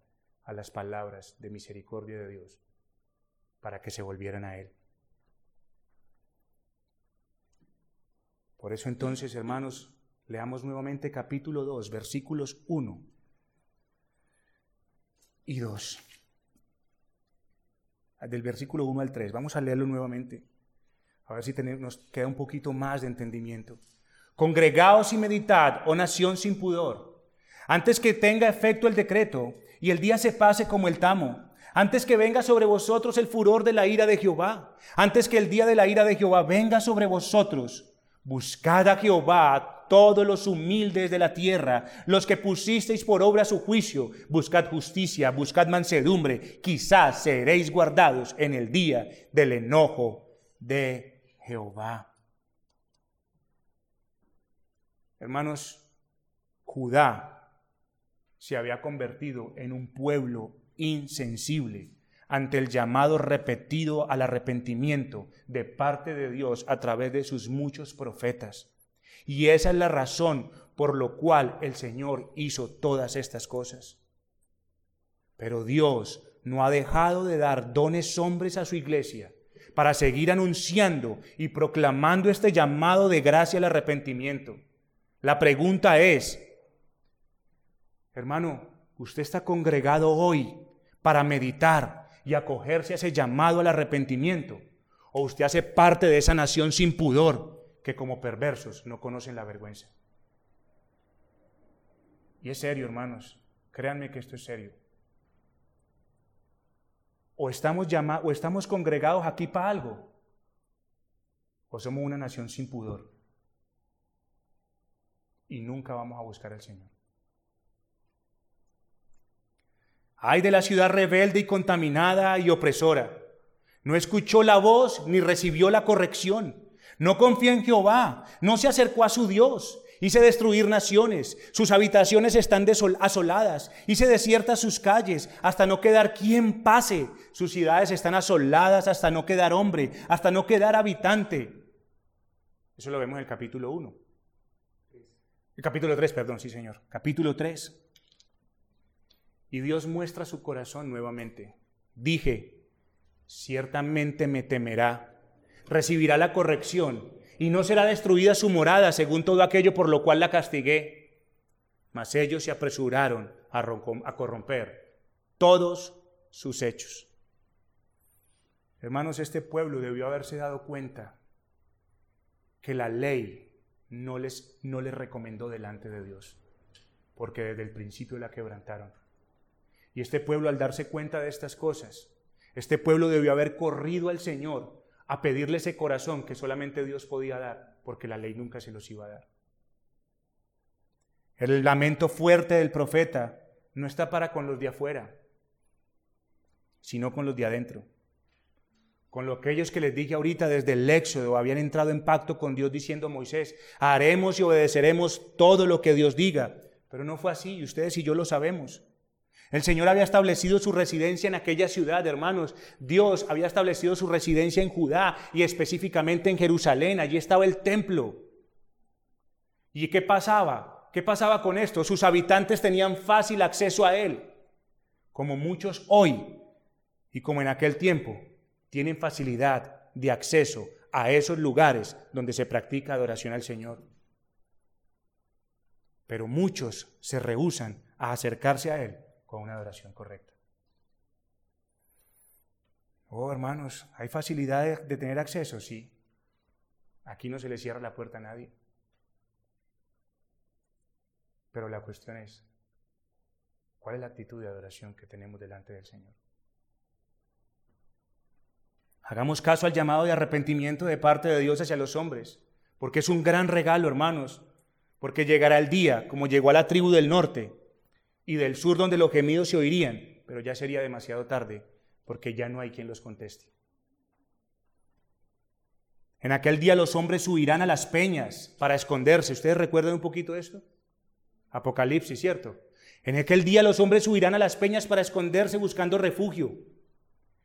Speaker 1: a las palabras de misericordia de Dios para que se volvieran a Él. Por eso entonces, hermanos, leamos nuevamente capítulo 2, versículos 1 y 2. Del versículo 1 al 3. Vamos a leerlo nuevamente. A ver si nos queda un poquito más de entendimiento. Congregaos y meditad, oh nación sin pudor, antes que tenga efecto el decreto y el día se pase como el tamo, antes que venga sobre vosotros el furor de la ira de Jehová, antes que el día de la ira de Jehová venga sobre vosotros. Buscad a Jehová todos los humildes de la tierra, los que pusisteis por obra su juicio, buscad justicia, buscad mansedumbre, quizás seréis guardados en el día del enojo de Jehová. Hermanos, Judá se había convertido en un pueblo insensible ante el llamado repetido al arrepentimiento de parte de Dios a través de sus muchos profetas. Y esa es la razón por lo cual el Señor hizo todas estas cosas. Pero Dios no ha dejado de dar dones hombres a su iglesia para seguir anunciando y proclamando este llamado de gracia al arrepentimiento. La pregunta es, hermano, usted está congregado hoy para meditar y acogerse a ese llamado al arrepentimiento, o usted hace parte de esa nación sin pudor que como perversos no conocen la vergüenza. Y es serio, hermanos, créanme que esto es serio. O estamos, llamados, o estamos congregados aquí para algo, o somos una nación sin pudor y nunca vamos a buscar al Señor. Ay de la ciudad rebelde y contaminada y opresora. No escuchó la voz ni recibió la corrección. No confía en Jehová, no se acercó a su Dios. Hice destruir naciones, sus habitaciones están asoladas, hice desiertas sus calles, hasta no quedar quien pase. Sus ciudades están asoladas hasta no quedar hombre, hasta no quedar habitante. Eso lo vemos en el capítulo 1. Capítulo 3, perdón, sí señor. Capítulo 3. Y Dios muestra su corazón nuevamente. Dije, ciertamente me temerá, recibirá la corrección y no será destruida su morada según todo aquello por lo cual la castigué. Mas ellos se apresuraron a corromper todos sus hechos. Hermanos, este pueblo debió haberse dado cuenta que la ley no les, no les recomendó delante de Dios, porque desde el principio la quebrantaron. Y este pueblo al darse cuenta de estas cosas, este pueblo debió haber corrido al Señor a pedirle ese corazón que solamente Dios podía dar, porque la ley nunca se los iba a dar. El lamento fuerte del profeta no está para con los de afuera, sino con los de adentro con lo que aquellos que les dije ahorita desde el Éxodo habían entrado en pacto con Dios diciendo Moisés, haremos y obedeceremos todo lo que Dios diga. Pero no fue así, y ustedes y yo lo sabemos. El Señor había establecido su residencia en aquella ciudad, hermanos. Dios había establecido su residencia en Judá y específicamente en Jerusalén. Allí estaba el templo. ¿Y qué pasaba? ¿Qué pasaba con esto? Sus habitantes tenían fácil acceso a Él, como muchos hoy y como en aquel tiempo tienen facilidad de acceso a esos lugares donde se practica adoración al Señor. Pero muchos se rehusan a acercarse a Él con una adoración correcta. Oh, hermanos, ¿hay facilidad de, tener acceso? Sí. Aquí no se le cierra la puerta a nadie. Pero la cuestión es, ¿cuál es la actitud de adoración que tenemos delante del Señor? Hagamos caso al llamado de arrepentimiento de parte de Dios hacia los hombres, porque es un gran regalo, hermanos, porque llegará el día, como llegó a la tribu del norte, y del sur donde los gemidos se oirían, pero ya sería demasiado tarde porque ya no hay quien los conteste. En aquel día los hombres huirán a las peñas para esconderse. ¿Ustedes recuerdan un poquito esto? Apocalipsis, ¿cierto? En aquel día los hombres huirán a las peñas para esconderse buscando refugio.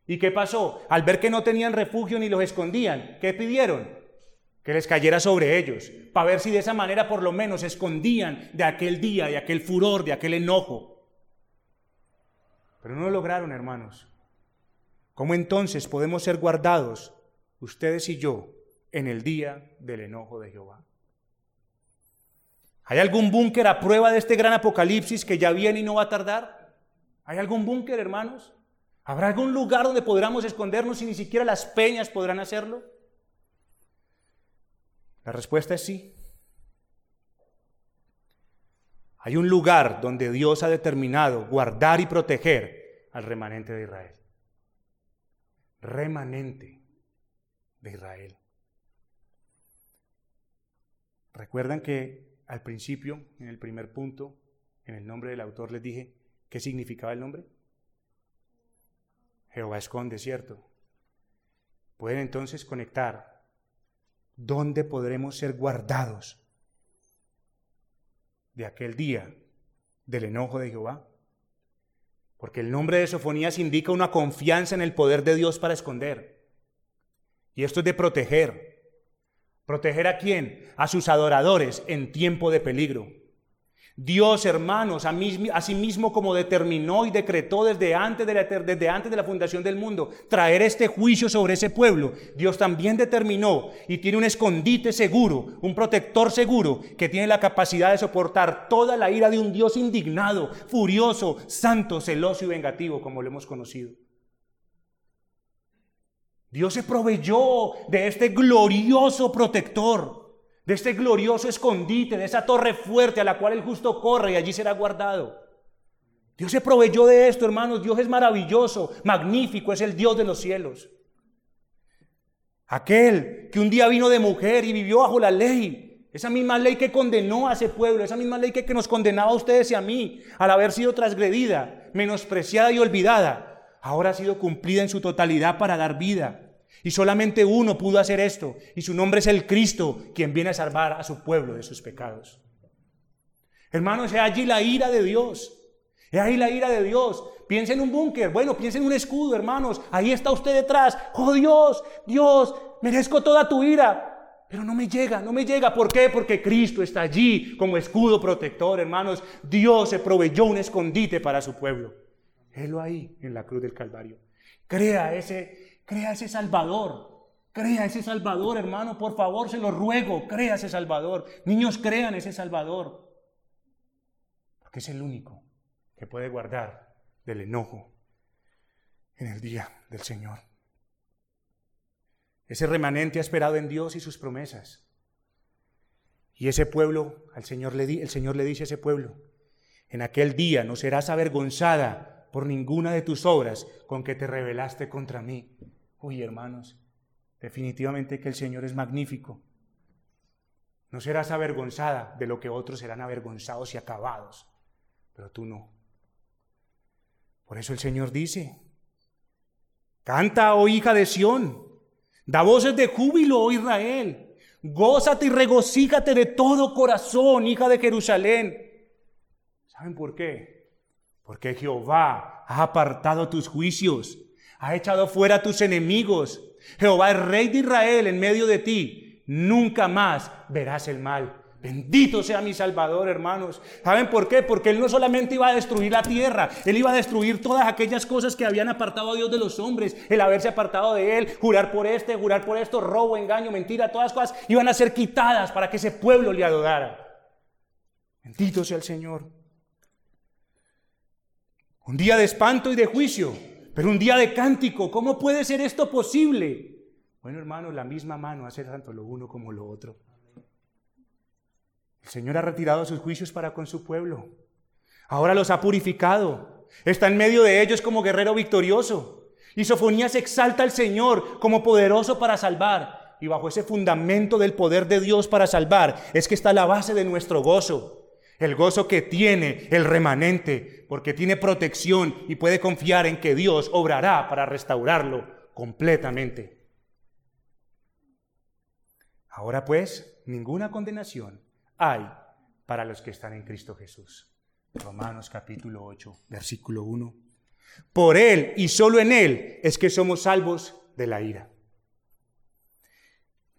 Speaker 1: ¿Y qué pasó? Al ver que no tenían refugio ni los escondían, ¿qué pidieron? que les cayera sobre ellos, para ver si de esa manera por lo menos se escondían de aquel día, de aquel furor, de aquel enojo. Pero no lo lograron, hermanos. ¿Cómo entonces podemos ser guardados, ustedes y yo, en el día del enojo de Jehová? ¿Hay algún búnker a prueba de este gran apocalipsis que ya viene y no va a tardar? ¿Hay algún búnker, hermanos? ¿Habrá algún lugar donde podamos escondernos y ni siquiera las peñas podrán hacerlo? La respuesta es sí. Hay un lugar donde Dios ha determinado guardar y proteger al remanente de Israel. Remanente de Israel. Recuerdan que al principio, en el primer punto, en el nombre del autor les dije qué significaba el nombre. Jehová esconde, ¿cierto? Pueden entonces conectar ¿dónde podremos ser guardados de aquel día del enojo de Jehová? Porque el nombre de Sofonías indica una confianza en el poder de Dios para esconder. Y esto es de proteger. ¿Proteger a quién? A sus adoradores en tiempo de peligro. Dios, hermanos, así mismo como determinó y decretó desde antes, de la, desde antes de la fundación del mundo traer este juicio sobre ese pueblo, Dios también determinó y tiene un escondite seguro, un protector seguro que tiene la capacidad de soportar toda la ira de un Dios indignado, furioso, santo, celoso y vengativo, como lo hemos conocido. Dios se proveyó de este glorioso protector de este glorioso escondite, de esa torre fuerte a la cual el justo corre y allí será guardado. Dios se proveyó de esto, hermanos. Dios es maravilloso, magnífico, es el Dios de los cielos. Aquel que un día vino de mujer y vivió bajo la ley. Esa misma ley que condenó a ese pueblo, esa misma ley que, nos condenaba a ustedes y a mí al haber sido transgredida, menospreciada y olvidada, ahora ha sido cumplida en su totalidad para dar vida y solamente uno pudo hacer esto, y su nombre es el Cristo, quien viene a salvar a su pueblo de sus pecados. Hermanos, es allí la ira de Dios. Es ahí la ira de Dios. Piensa en un búnker, bueno, piensa en un escudo, hermanos. Ahí está usted detrás. Oh Dios, Dios, merezco toda tu ira. Pero no me llega, no me llega. ¿Por qué? Porque Cristo está allí como escudo protector, hermanos. Dios se proveyó un escondite para su pueblo. Él ahí en la cruz del Calvario. Crea ese, Crea ese Salvador. Crea ese Salvador, hermano. Por favor, se lo ruego. Crea ese Salvador. Niños, crean ese Salvador. Porque es el único que puede guardar del enojo en el día del Señor. Ese remanente ha esperado en Dios y sus promesas. Y ese pueblo, al Señor le el Señor le dice a ese pueblo, en aquel día no serás avergonzada por ninguna de tus obras con que te rebelaste contra mí. Uy, hermanos, definitivamente que el Señor es magnífico. No serás avergonzada de lo que otros serán avergonzados y acabados, pero tú no. Por eso el Señor dice, canta, oh hija de Sión, da voces de júbilo, oh Israel, gózate y regocíjate de todo corazón, hija de Jerusalén. ¿Saben por qué? Porque Jehová ha apartado tus juicios, ha echado fuera tus enemigos. Jehová es rey de Israel en medio de ti. Nunca más verás el mal. Bendito sea mi Salvador, hermanos. ¿Saben por qué? Porque Él no solamente iba a destruir la tierra, Él iba a destruir todas aquellas cosas que habían apartado a Dios de los hombres, el haberse apartado de Él, jurar por este, jurar por esto, robo, engaño, mentira, todas las cosas iban a ser quitadas para que ese pueblo le adorara. Bendito sea el Señor. Un día de espanto y de juicio, pero un día de cántico. ¿Cómo puede ser esto posible? Bueno, hermanos, la misma mano hace tanto lo uno como lo otro. El Señor ha retirado sus juicios para con su pueblo. Ahora los ha purificado. Está en medio de ellos como guerrero victorioso. Y Sofonías exalta al Señor como poderoso para salvar. Y bajo ese fundamento del poder de Dios para salvar es que está la base de nuestro gozo. El gozo que tiene el remanente, porque tiene protección y puede confiar en que Dios obrará para restaurarlo completamente. Ahora pues, ninguna condenación hay para los que están en Cristo Jesús. Romanos capítulo 8, versículo 1. Por Él y solo en Él es que somos salvos de la ira.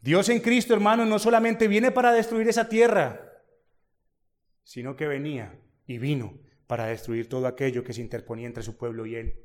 Speaker 1: Dios en Cristo, hermano, no solamente viene para destruir esa tierra, sino que venía y vino para destruir todo aquello que se interponía entre su pueblo y Él.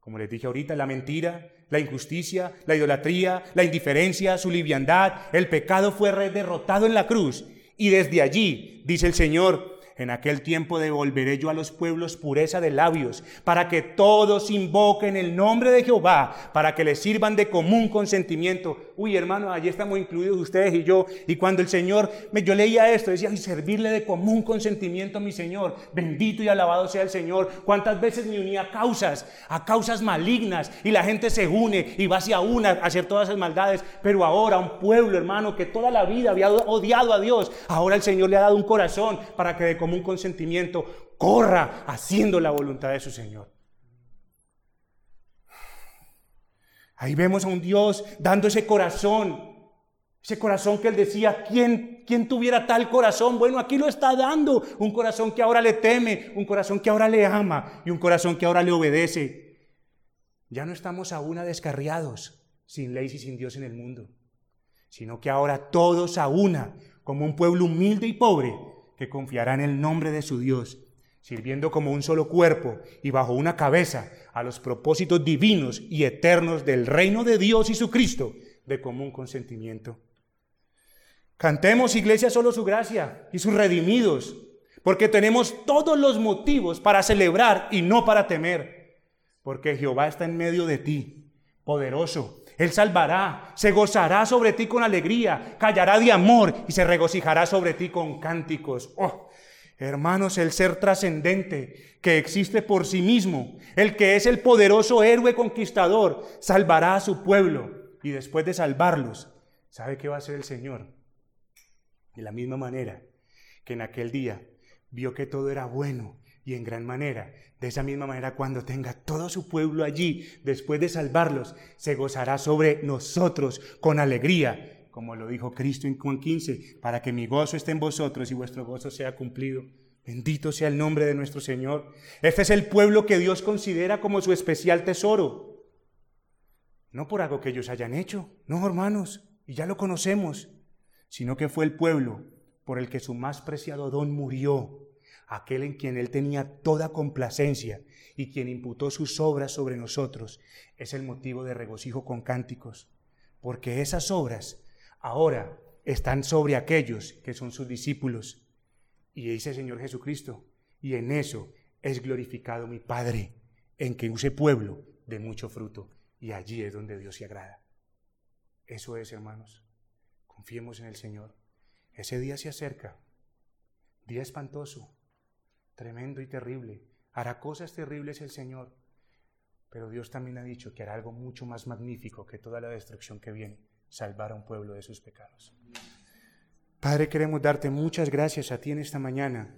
Speaker 1: Como les dije ahorita, la mentira, la injusticia, la idolatría, la indiferencia, su liviandad, el pecado fue derrotado en la cruz y desde allí, dice el Señor, en aquel tiempo devolveré yo a los pueblos pureza de labios, para que todos invoquen el nombre de Jehová, para que les sirvan de común consentimiento. Uy, hermano, allí estamos incluidos ustedes y yo. Y cuando el Señor, me, yo leía esto, decía, servirle de común consentimiento a mi Señor. Bendito y alabado sea el Señor. ¿Cuántas veces me unía a causas, a causas malignas, y la gente se une y va hacia una a hacer todas esas maldades? Pero ahora un pueblo, hermano, que toda la vida había odiado a Dios, ahora el Señor le ha dado un corazón para que de como un consentimiento, corra haciendo la voluntad de su Señor. Ahí vemos a un Dios dando ese corazón, ese corazón que él decía, ¿quién, ¿quién tuviera tal corazón? Bueno, aquí lo está dando, un corazón que ahora le teme, un corazón que ahora le ama y un corazón que ahora le obedece. Ya no estamos aún a descarriados, sin leyes y sin Dios en el mundo, sino que ahora todos a una, como un pueblo humilde y pobre, que confiará en el nombre de su Dios, sirviendo como un solo cuerpo y bajo una cabeza a los propósitos divinos y eternos del reino de Dios y su Cristo de común consentimiento. Cantemos, iglesia, solo su gracia y sus redimidos, porque tenemos todos los motivos para celebrar y no para temer, porque Jehová está en medio de ti, poderoso él salvará, se gozará sobre ti con alegría, callará de amor y se regocijará sobre ti con cánticos. Oh, hermanos, el ser trascendente que existe por sí mismo, el que es el poderoso héroe conquistador, salvará a su pueblo y después de salvarlos, ¿sabe qué va a hacer el Señor? De la misma manera que en aquel día vio que todo era bueno y en gran manera de esa misma manera, cuando tenga todo su pueblo allí, después de salvarlos, se gozará sobre nosotros con alegría, como lo dijo Cristo en Juan 15, para que mi gozo esté en vosotros y vuestro gozo sea cumplido. Bendito sea el nombre de nuestro Señor. Este es el pueblo que Dios considera como su especial tesoro. No por algo que ellos hayan hecho, no hermanos, y ya lo conocemos, sino que fue el pueblo por el que su más preciado don murió aquel en quien Él tenía toda complacencia y quien imputó sus obras sobre nosotros, es el motivo de regocijo con cánticos, porque esas obras ahora están sobre aquellos que son sus discípulos. Y dice el Señor Jesucristo, y en eso es glorificado mi Padre, en que use pueblo de mucho fruto, y allí es donde Dios se agrada. Eso es, hermanos. Confiemos en el Señor. Ese día se acerca, día espantoso, tremendo y terrible. Hará cosas terribles el Señor. Pero Dios también ha dicho que hará algo mucho más magnífico que toda la destrucción que viene, salvar a un pueblo de sus pecados. Padre, queremos darte muchas gracias a ti en esta mañana